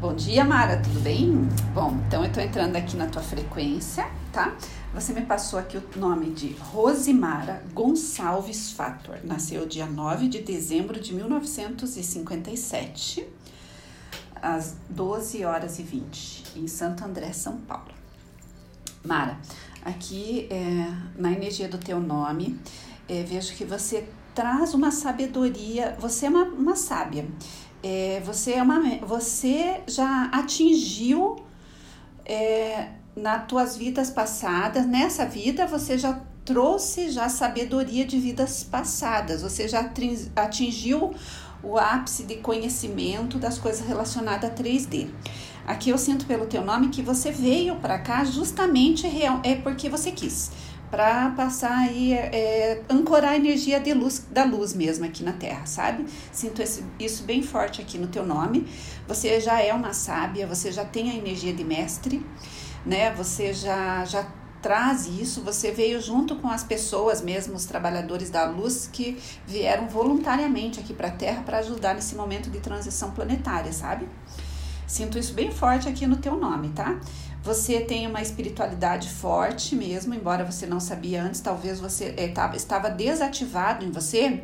Bom dia, Mara, tudo bem? Bom, então eu tô entrando aqui na tua frequência, tá? Você me passou aqui o nome de Rosimara Gonçalves Fator. Nasceu dia 9 de dezembro de 1957, às 12 horas e 20, em Santo André, São Paulo. Mara, aqui é, na energia do teu nome, é, vejo que você traz uma sabedoria, você é uma, uma sábia é, você é uma você já atingiu é, nas tuas vidas passadas nessa vida você já trouxe já sabedoria de vidas passadas. Você já atingiu o ápice de conhecimento das coisas relacionadas a 3D aqui eu sinto pelo teu nome que você veio para cá justamente é porque você quis para passar aí, é, ancorar a energia de luz, da luz mesmo aqui na Terra, sabe? Sinto esse, isso bem forte aqui no teu nome. Você já é uma sábia, você já tem a energia de mestre, né? Você já, já traz isso, você veio junto com as pessoas mesmo, os trabalhadores da luz que vieram voluntariamente aqui para a Terra para ajudar nesse momento de transição planetária, sabe? Sinto isso bem forte aqui no teu nome, tá? Você tem uma espiritualidade forte mesmo, embora você não sabia antes, talvez você é, tava, estava desativado em você,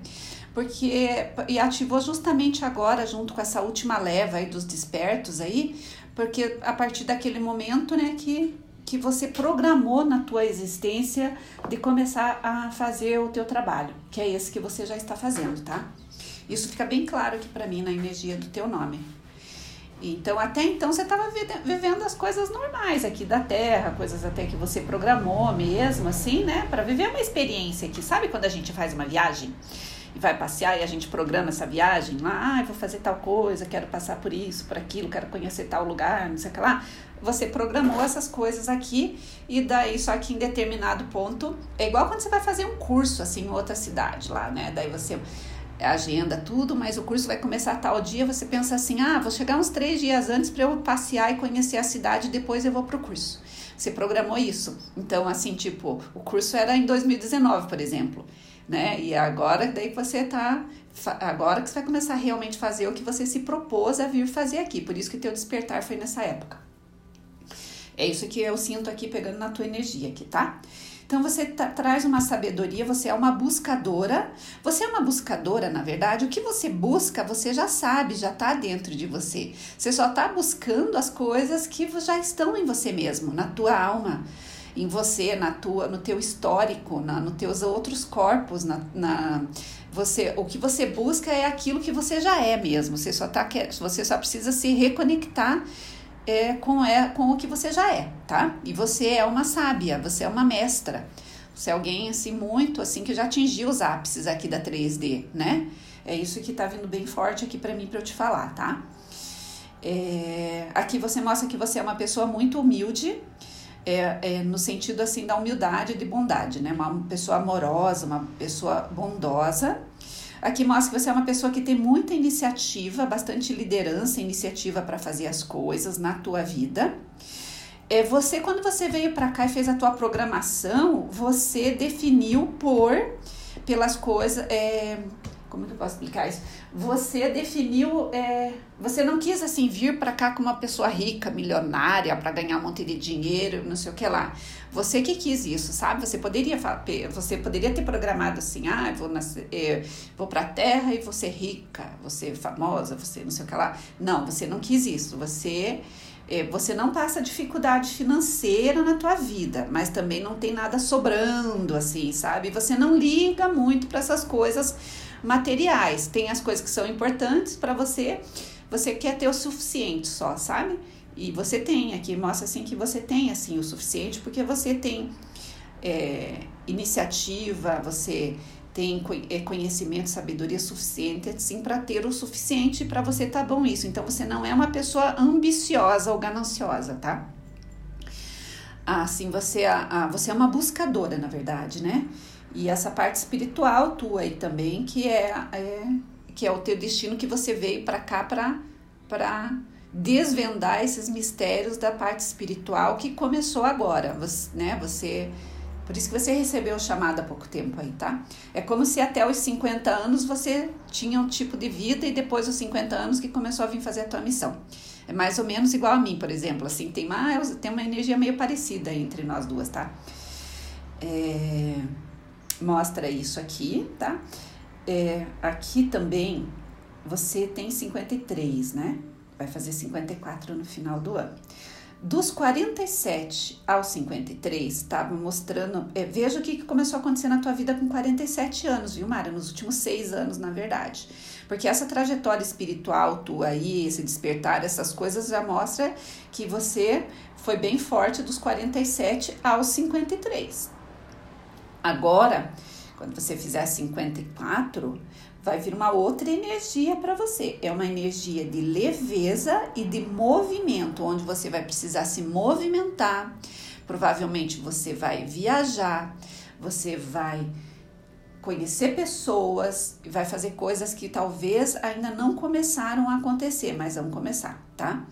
porque e ativou justamente agora, junto com essa última leva aí dos despertos aí, porque a partir daquele momento, né, que que você programou na tua existência de começar a fazer o teu trabalho, que é esse que você já está fazendo, tá? Isso fica bem claro aqui para mim na energia do teu nome. Então, até então, você estava vivendo as coisas normais aqui da Terra, coisas até que você programou mesmo, assim, né? Para viver uma experiência aqui. Sabe quando a gente faz uma viagem e vai passear e a gente programa essa viagem? Ah, vou fazer tal coisa, quero passar por isso, por aquilo, quero conhecer tal lugar, não sei o que lá. Você programou essas coisas aqui e daí, só que em determinado ponto, é igual quando você vai fazer um curso, assim, em outra cidade lá, né? Daí você agenda tudo, mas o curso vai começar tal dia, você pensa assim, ah, vou chegar uns três dias antes para eu passear e conhecer a cidade, depois eu vou pro curso. Você programou isso. Então, assim, tipo, o curso era em 2019, por exemplo, né? E agora daí você tá agora que você vai começar a realmente fazer o que você se propôs a vir fazer aqui. Por isso que teu despertar foi nessa época. É isso que eu sinto aqui pegando na tua energia aqui, tá? Então você traz uma sabedoria, você é uma buscadora. Você é uma buscadora, na verdade, o que você busca, você já sabe, já está dentro de você. Você só está buscando as coisas que já estão em você mesmo, na tua alma em você, na tua, no teu histórico, na, nos teus outros corpos, na, na, você, o que você busca é aquilo que você já é mesmo. Você só tá, você só precisa se reconectar é, com, é, com o que você já é, tá? E você é uma sábia, você é uma mestra. Você é alguém assim muito assim que já atingiu os ápices aqui da 3D, né? É isso que tá vindo bem forte aqui para mim para eu te falar, tá? É, aqui você mostra que você é uma pessoa muito humilde, é, é, no sentido assim da humildade e de bondade, né? Uma pessoa amorosa, uma pessoa bondosa Aqui mostra que você é uma pessoa que tem muita iniciativa, bastante liderança, iniciativa para fazer as coisas na tua vida. É você quando você veio para cá e fez a tua programação, você definiu por pelas coisas, é, como que eu posso explicar isso? Você definiu, é, você não quis assim vir para cá como uma pessoa rica, milionária, para ganhar um monte de dinheiro, não sei o que lá. Você que quis isso, sabe? Você poderia, você poderia ter programado assim, ah, vou nascer, é, vou para a Terra e ser rica, ser famosa, você não sei o que lá. Não, você não quis isso. Você é, você não passa dificuldade financeira na tua vida, mas também não tem nada sobrando, assim, sabe? Você não liga muito para essas coisas materiais. Tem as coisas que são importantes para você, você quer ter o suficiente só, sabe? E você tem aqui, mostra assim que você tem assim o suficiente, porque você tem é, iniciativa, você tem é, conhecimento, sabedoria suficiente assim para ter o suficiente para você tá bom isso. Então você não é uma pessoa ambiciosa ou gananciosa, tá? Assim, você, é, você é uma buscadora, na verdade, né? E essa parte espiritual tua aí também, que é, é que é o teu destino que você veio para cá para desvendar esses mistérios da parte espiritual que começou agora, você, né? Você Por isso que você recebeu o chamado há pouco tempo aí, tá? É como se até os 50 anos você tinha um tipo de vida e depois os 50 anos que começou a vir fazer a tua missão. É mais ou menos igual a mim, por exemplo. Assim, tem, mais, tem uma energia meio parecida entre nós duas, tá? É, mostra isso aqui, tá? É, aqui também você tem 53, né? Vai fazer 54 no final do ano. Dos 47 aos 53, estava mostrando. É, veja o que começou a acontecer na tua vida com 47 anos, viu, Mara? Nos últimos seis anos, na verdade. Porque essa trajetória espiritual tua aí, esse despertar, essas coisas já mostra que você foi bem forte dos 47 aos 53. Agora, quando você fizer 54, vai vir uma outra energia para você. É uma energia de leveza e de movimento, onde você vai precisar se movimentar. Provavelmente você vai viajar, você vai conhecer pessoas, vai fazer coisas que talvez ainda não começaram a acontecer, mas vão começar, tá?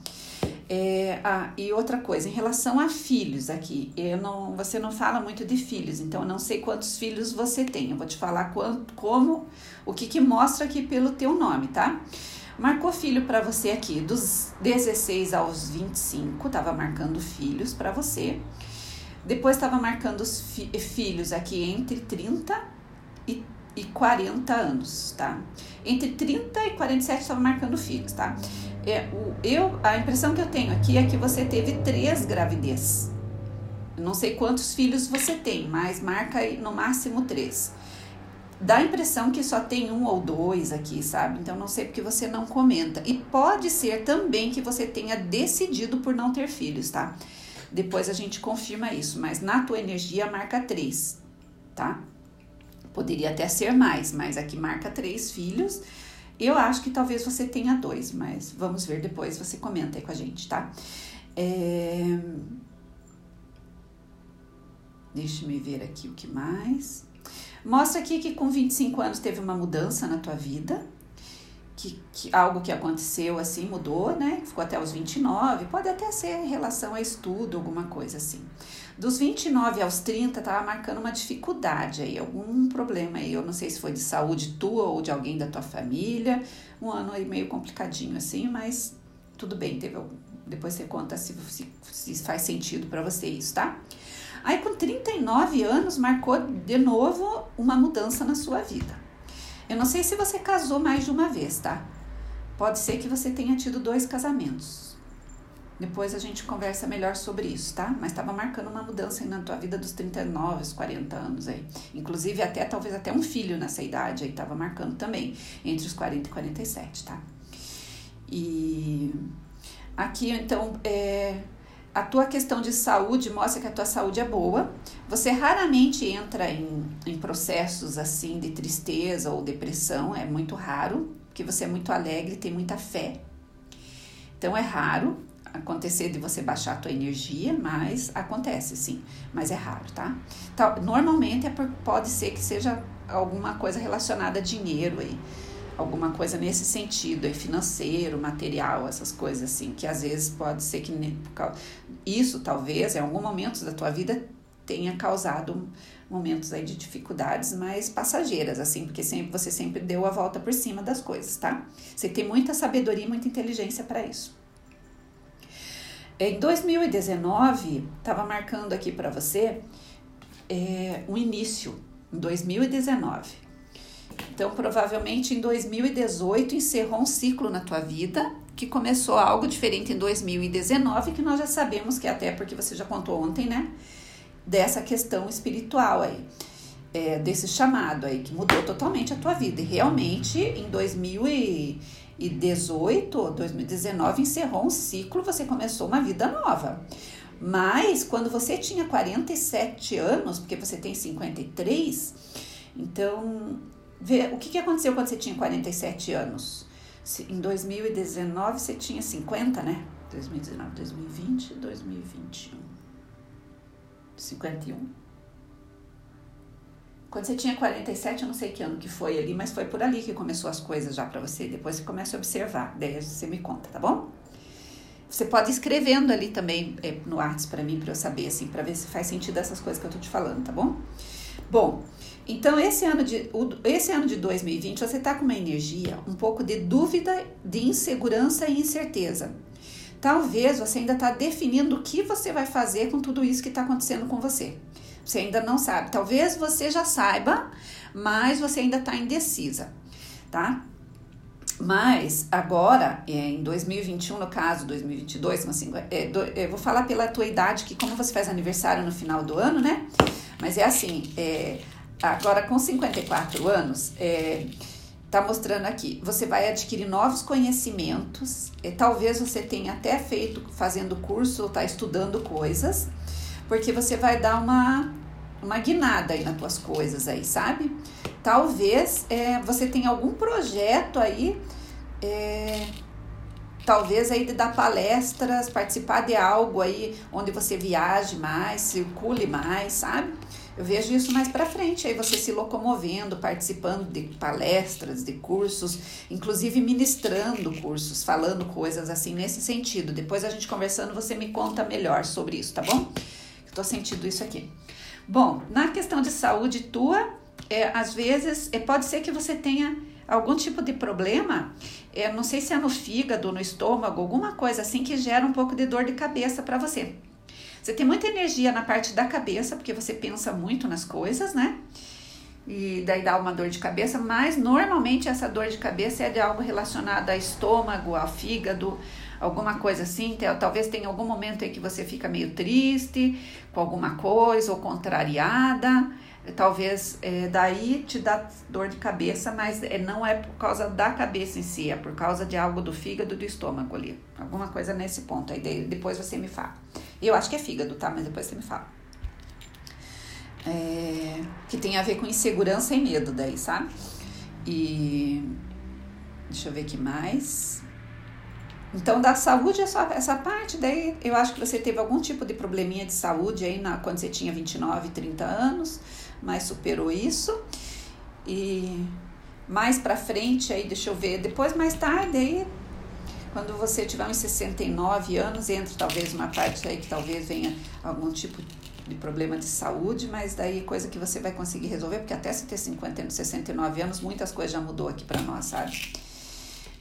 É, ah, e outra coisa, em relação a filhos aqui, eu não, você não fala muito de filhos, então eu não sei quantos filhos você tem. Eu vou te falar quanto, como, o que, que mostra aqui pelo teu nome, tá? Marcou filho para você aqui, dos 16 aos 25, tava marcando filhos para você. Depois estava marcando os fi filhos aqui entre 30 e, e 40 anos, tá? Entre 30 e 47 estava marcando filhos, tá? É, o, eu, a impressão que eu tenho aqui é que você teve três gravidez. não sei quantos filhos você tem, mas marca aí no máximo três. Dá a impressão que só tem um ou dois aqui, sabe? Então não sei porque você não comenta. E pode ser também que você tenha decidido por não ter filhos, tá? Depois a gente confirma isso, mas na tua energia marca três, tá? Poderia até ser mais, mas aqui marca três filhos. Eu acho que talvez você tenha dois, mas vamos ver depois, você comenta aí com a gente, tá? É... Deixa me ver aqui o que mais. Mostra aqui que com 25 anos teve uma mudança na tua vida, que, que, algo que aconteceu assim mudou, né? Ficou até os 29, pode até ser em relação a estudo, alguma coisa assim. Dos 29 aos 30, tava marcando uma dificuldade aí, algum problema aí. Eu não sei se foi de saúde tua ou de alguém da tua família. Um ano aí meio complicadinho assim, mas tudo bem. Teve, depois você conta se, se, se faz sentido para você isso, tá? Aí com 39 anos marcou de novo uma mudança na sua vida. Eu não sei se você casou mais de uma vez, tá? Pode ser que você tenha tido dois casamentos. Depois a gente conversa melhor sobre isso, tá? Mas estava marcando uma mudança na tua vida dos 39, os 40 anos aí. Inclusive, até talvez até um filho nessa idade aí estava marcando também, entre os 40 e 47, tá? E aqui, então, é, a tua questão de saúde mostra que a tua saúde é boa. Você raramente entra em, em processos assim de tristeza ou depressão, é muito raro, porque você é muito alegre, tem muita fé. Então é raro acontecer de você baixar a tua energia, mas acontece sim, mas é raro, tá? Então, normalmente é por, pode ser que seja alguma coisa relacionada a dinheiro aí, alguma coisa nesse sentido, aí, financeiro, material, essas coisas assim, que às vezes pode ser que isso talvez em algum momento da tua vida tenha causado momentos aí de dificuldades mais passageiras, assim, porque sempre você sempre deu a volta por cima das coisas, tá? Você tem muita sabedoria e muita inteligência para isso. Em 2019, estava marcando aqui para você é, um início, em 2019. Então, provavelmente em 2018 encerrou um ciclo na tua vida que começou algo diferente em 2019, que nós já sabemos que até porque você já contou ontem, né? Dessa questão espiritual aí, é, desse chamado aí, que mudou totalmente a tua vida. E realmente em 2018 2018, 2019 encerrou um ciclo, você começou uma vida nova. Mas quando você tinha 47 anos, porque você tem 53, então vê, o que, que aconteceu quando você tinha 47 anos? Em 2019 você tinha 50, né? 2019, 2020, 2021. 51. Quando você tinha 47, eu não sei que ano que foi ali, mas foi por ali que começou as coisas já para você. Depois você começa a observar, daí você me conta, tá bom? Você pode ir escrevendo ali também é, no Arts para mim, para eu saber, assim, para ver se faz sentido essas coisas que eu tô te falando, tá bom? Bom, então esse ano de, esse ano de 2020 você tá com uma energia um pouco de dúvida, de insegurança e incerteza. Talvez você ainda está definindo o que você vai fazer com tudo isso que está acontecendo com você. Você ainda não sabe. Talvez você já saiba, mas você ainda está indecisa, tá? Mas agora, é, em 2021, no caso, 2022, assim, é, do, eu vou falar pela tua idade, que como você faz aniversário no final do ano, né? Mas é assim, é, agora com 54 anos, é, tá mostrando aqui, você vai adquirir novos conhecimentos, é, talvez você tenha até feito, fazendo curso ou tá estudando coisas, porque você vai dar uma, uma guinada aí nas tuas coisas aí, sabe? Talvez é, você tenha algum projeto aí, é, talvez aí de dar palestras, participar de algo aí onde você viaje mais, circule mais, sabe? Eu vejo isso mais para frente, aí você se locomovendo, participando de palestras, de cursos, inclusive ministrando cursos, falando coisas assim nesse sentido. Depois a gente conversando, você me conta melhor sobre isso, tá bom? Estou sentindo isso aqui. Bom, na questão de saúde tua, é, às vezes é, pode ser que você tenha algum tipo de problema, é, não sei se é no fígado, no estômago, alguma coisa assim que gera um pouco de dor de cabeça para você. Você tem muita energia na parte da cabeça, porque você pensa muito nas coisas, né? E daí dá uma dor de cabeça, mas normalmente essa dor de cabeça é de algo relacionado ao estômago, ao fígado, alguma coisa assim. Talvez tenha algum momento em que você fica meio triste com alguma coisa ou contrariada. Talvez é, daí te dá dor de cabeça, mas é, não é por causa da cabeça em si, é por causa de algo do fígado do estômago ali. Alguma coisa nesse ponto. Aí depois você me fala. Eu acho que é fígado, tá? Mas depois você me fala. É, que tem a ver com insegurança e medo daí, sabe? E deixa eu ver aqui mais. Então, da saúde é só essa parte, daí eu acho que você teve algum tipo de probleminha de saúde aí na, quando você tinha 29, 30 anos, mas superou isso. E mais pra frente aí, deixa eu ver, depois mais tarde aí quando você tiver uns 69 anos, entra talvez uma parte aí que talvez venha algum tipo de problema de saúde, mas daí coisa que você vai conseguir resolver, porque até você ter 50, 69 anos, muitas coisas já mudou aqui para nós, sabe?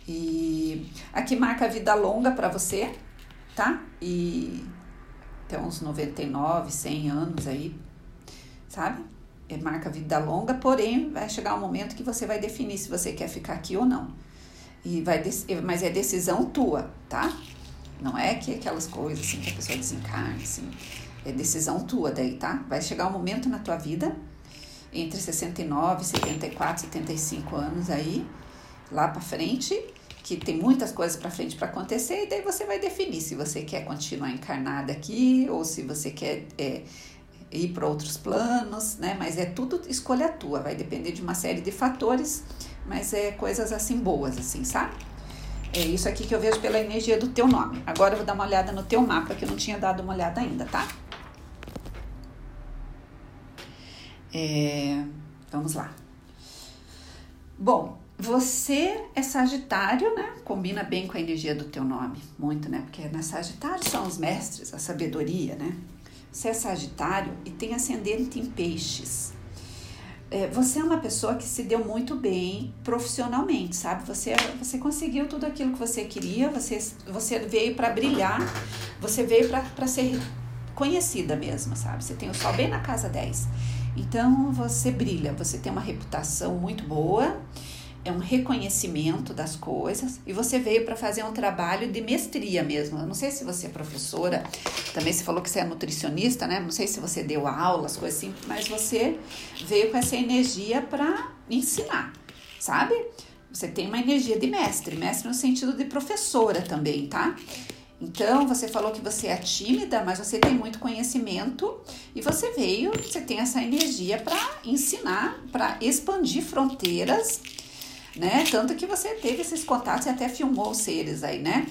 E aqui marca a vida longa para você, tá? E até uns 99, 100 anos aí, sabe? É, marca vida longa, porém vai chegar um momento que você vai definir se você quer ficar aqui ou não. E vai mas é decisão tua, tá? Não é que aquelas coisas assim que a pessoa desencarna, assim. É decisão tua daí, tá? Vai chegar um momento na tua vida, entre 69, 74, 75 anos aí, lá para frente, que tem muitas coisas para frente para acontecer, e daí você vai definir se você quer continuar encarnada aqui ou se você quer é, ir para outros planos, né? Mas é tudo escolha tua, vai depender de uma série de fatores mas é coisas assim boas, assim, sabe? É isso aqui que eu vejo pela energia do teu nome. Agora eu vou dar uma olhada no teu mapa, que eu não tinha dado uma olhada ainda, tá? É, vamos lá. Bom, você é Sagitário, né? Combina bem com a energia do teu nome, muito, né? Porque na Sagitário são os mestres, a sabedoria, né? Você é Sagitário e tem ascendente em Peixes é, você é uma pessoa que se deu muito bem profissionalmente, sabe? Você, você conseguiu tudo aquilo que você queria, você, você veio para brilhar, você veio para ser conhecida mesmo, sabe? Você tem o sol bem na casa 10. Então você brilha, você tem uma reputação muito boa é um reconhecimento das coisas e você veio para fazer um trabalho de mestria mesmo. Eu não sei se você é professora, também se falou que você é nutricionista, né? Não sei se você deu aulas, coisas assim, mas você veio com essa energia para ensinar, sabe? Você tem uma energia de mestre, mestre no sentido de professora também, tá? Então, você falou que você é tímida, mas você tem muito conhecimento e você veio, você tem essa energia para ensinar, para expandir fronteiras né? Tanto que você teve esses contatos e até filmou os seres aí, né?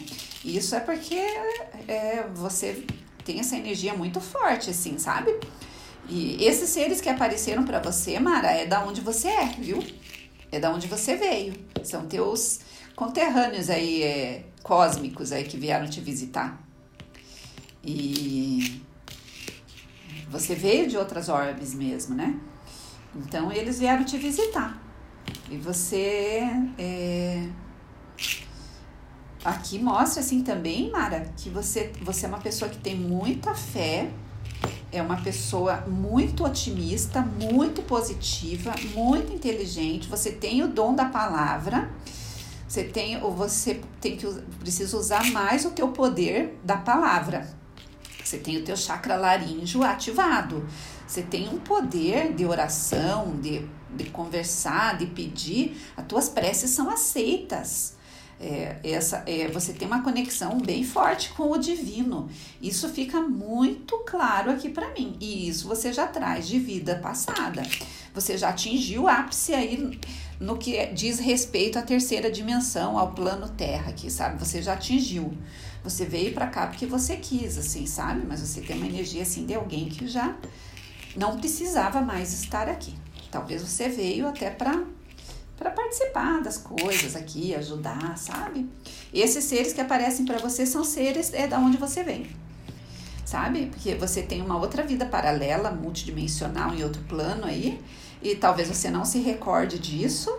Isso é porque é, você tem essa energia muito forte, assim, sabe? E esses seres que apareceram para você, Mara, é da onde você é, viu? É da onde você veio. São teus conterrâneos aí, é, cósmicos aí que vieram te visitar. E você veio de outras orbes mesmo, né? Então eles vieram te visitar. E você é... aqui mostra assim também, Mara, que você, você é uma pessoa que tem muita fé, é uma pessoa muito otimista, muito positiva, muito inteligente, você tem o dom da palavra você tem ou você tem que precisa usar mais o teu poder da palavra. Você tem o teu chakra laríngeo ativado. Você tem um poder de oração, de, de conversar, de pedir. As tuas preces são aceitas. É, essa, é, você tem uma conexão bem forte com o divino. Isso fica muito claro aqui para mim. E isso você já traz de vida passada. Você já atingiu o ápice aí no que diz respeito à terceira dimensão, ao plano Terra, aqui, sabe? Você já atingiu. Você veio para cá porque você quis, assim, sabe? Mas você tem uma energia assim de alguém que já não precisava mais estar aqui. Talvez você veio até para para participar das coisas aqui, ajudar, sabe? Esses seres que aparecem para você são seres é da onde você vem. Sabe? Porque você tem uma outra vida paralela, multidimensional em outro plano aí, e talvez você não se recorde disso,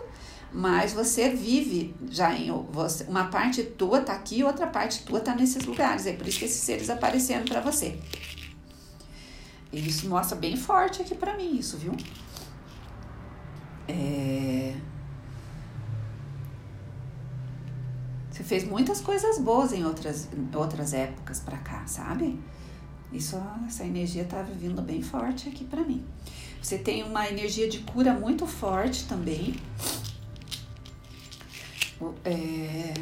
mas você vive já em você, uma parte tua tá aqui, outra parte tua tá nesses lugares. É por isso que esses seres aparecendo para você. E isso mostra bem forte aqui para mim isso, viu? É... Você fez muitas coisas boas em outras, outras épocas para cá, sabe? Isso, essa energia tá vindo bem forte aqui para mim. Você tem uma energia de cura muito forte também. É...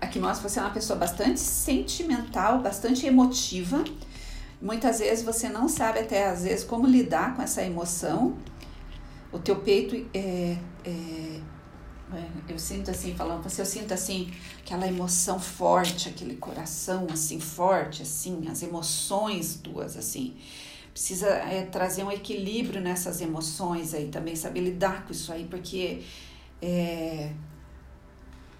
Aqui mostra você é uma pessoa bastante sentimental, bastante emotiva. Muitas vezes você não sabe até às vezes como lidar com essa emoção. O teu peito é, é é, eu sinto assim, falando você, eu sinto assim, aquela emoção forte, aquele coração assim, forte, assim, as emoções tuas, assim. Precisa é, trazer um equilíbrio nessas emoções aí também, saber lidar com isso aí, porque é,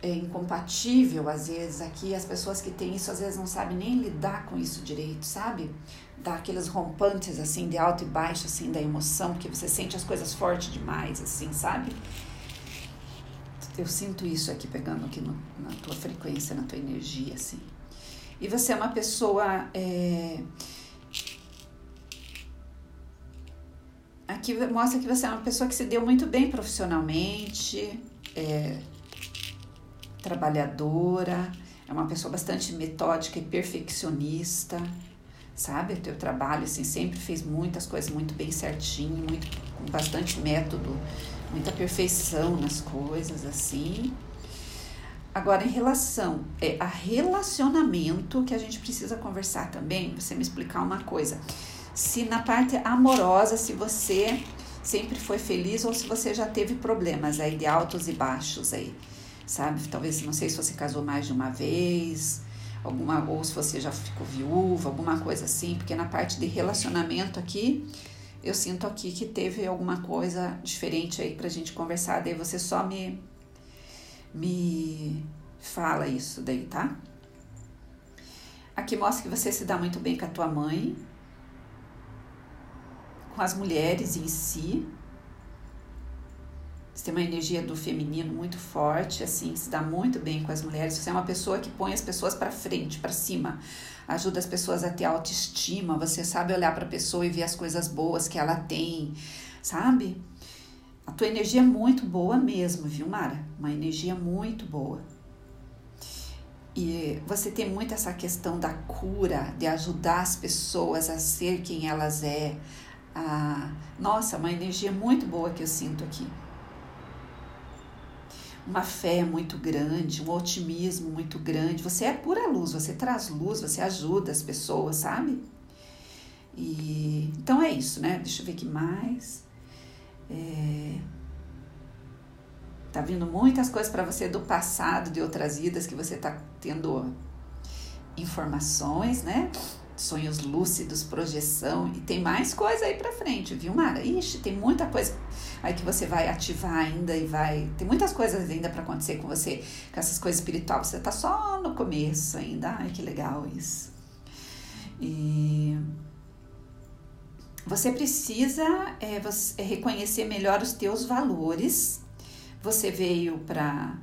é incompatível às vezes aqui, as pessoas que têm isso às vezes não sabem nem lidar com isso direito, sabe? Dá aqueles rompantes assim, de alto e baixo, assim, da emoção, que você sente as coisas fortes demais, assim, sabe? Eu sinto isso aqui pegando aqui no, na tua frequência, na tua energia, assim. E você é uma pessoa. É... Aqui mostra que você é uma pessoa que se deu muito bem profissionalmente, é... trabalhadora, é uma pessoa bastante metódica e perfeccionista, sabe? O teu trabalho, assim, sempre fez muitas coisas muito bem certinho, muito, com bastante método muita perfeição nas coisas, assim. Agora, em relação é, a relacionamento, que a gente precisa conversar também, você me explicar uma coisa. Se na parte amorosa, se você sempre foi feliz ou se você já teve problemas aí de altos e baixos aí, sabe? Talvez, não sei se você casou mais de uma vez, alguma ou se você já ficou viúva, alguma coisa assim, porque na parte de relacionamento aqui, eu sinto aqui que teve alguma coisa diferente aí pra gente conversar, daí você só me me fala isso daí, tá? Aqui mostra que você se dá muito bem com a tua mãe, com as mulheres em si. Você tem uma energia do feminino muito forte, assim, se dá muito bem com as mulheres. Você é uma pessoa que põe as pessoas para frente, para cima ajuda as pessoas a ter autoestima, você sabe olhar para a pessoa e ver as coisas boas que ela tem, sabe? A tua energia é muito boa mesmo, viu, Mara? Uma energia muito boa. E você tem muito essa questão da cura, de ajudar as pessoas a ser quem elas é. Ah, nossa, uma energia muito boa que eu sinto aqui uma fé muito grande, um otimismo muito grande. Você é pura luz, você traz luz, você ajuda as pessoas, sabe? E então é isso, né? Deixa eu ver que mais. É, tá vindo muitas coisas para você do passado, de outras vidas que você tá tendo informações, né? Sonhos lúcidos, projeção e tem mais coisa aí pra frente, viu, Mara? Ixi, tem muita coisa aí que você vai ativar ainda e vai. Tem muitas coisas ainda para acontecer com você, com essas coisas espirituais. Você tá só no começo ainda. Ai, que legal isso. E você precisa é, você, é, reconhecer melhor os teus valores. Você veio para.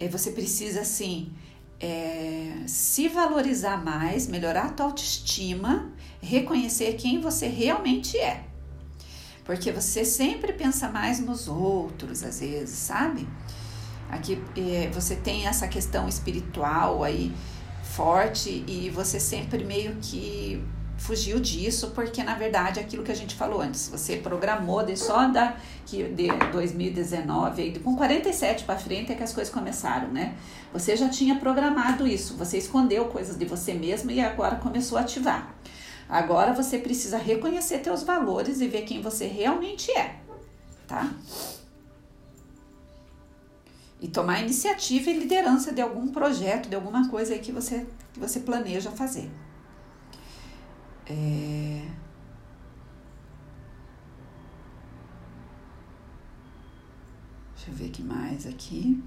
É, você precisa, assim, é, se valorizar mais, melhorar a tua autoestima, reconhecer quem você realmente é. Porque você sempre pensa mais nos outros, às vezes, sabe? Aqui é, você tem essa questão espiritual aí forte e você sempre meio que fugiu disso, porque na verdade aquilo que a gente falou antes, você programou de só da que de 2019 aí, com 47 para frente é que as coisas começaram, né? Você já tinha programado isso, você escondeu coisas de você mesmo e agora começou a ativar. Agora você precisa reconhecer teus valores e ver quem você realmente é, tá? E tomar iniciativa e liderança de algum projeto, de alguma coisa aí que você, que você planeja fazer. É... Deixa eu ver que mais aqui.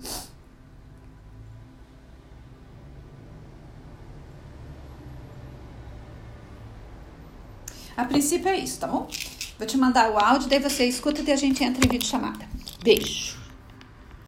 A princípio é isso, tá bom? Vou te mandar o áudio, daí você escuta e a gente entra em vídeo chamada. Beijo!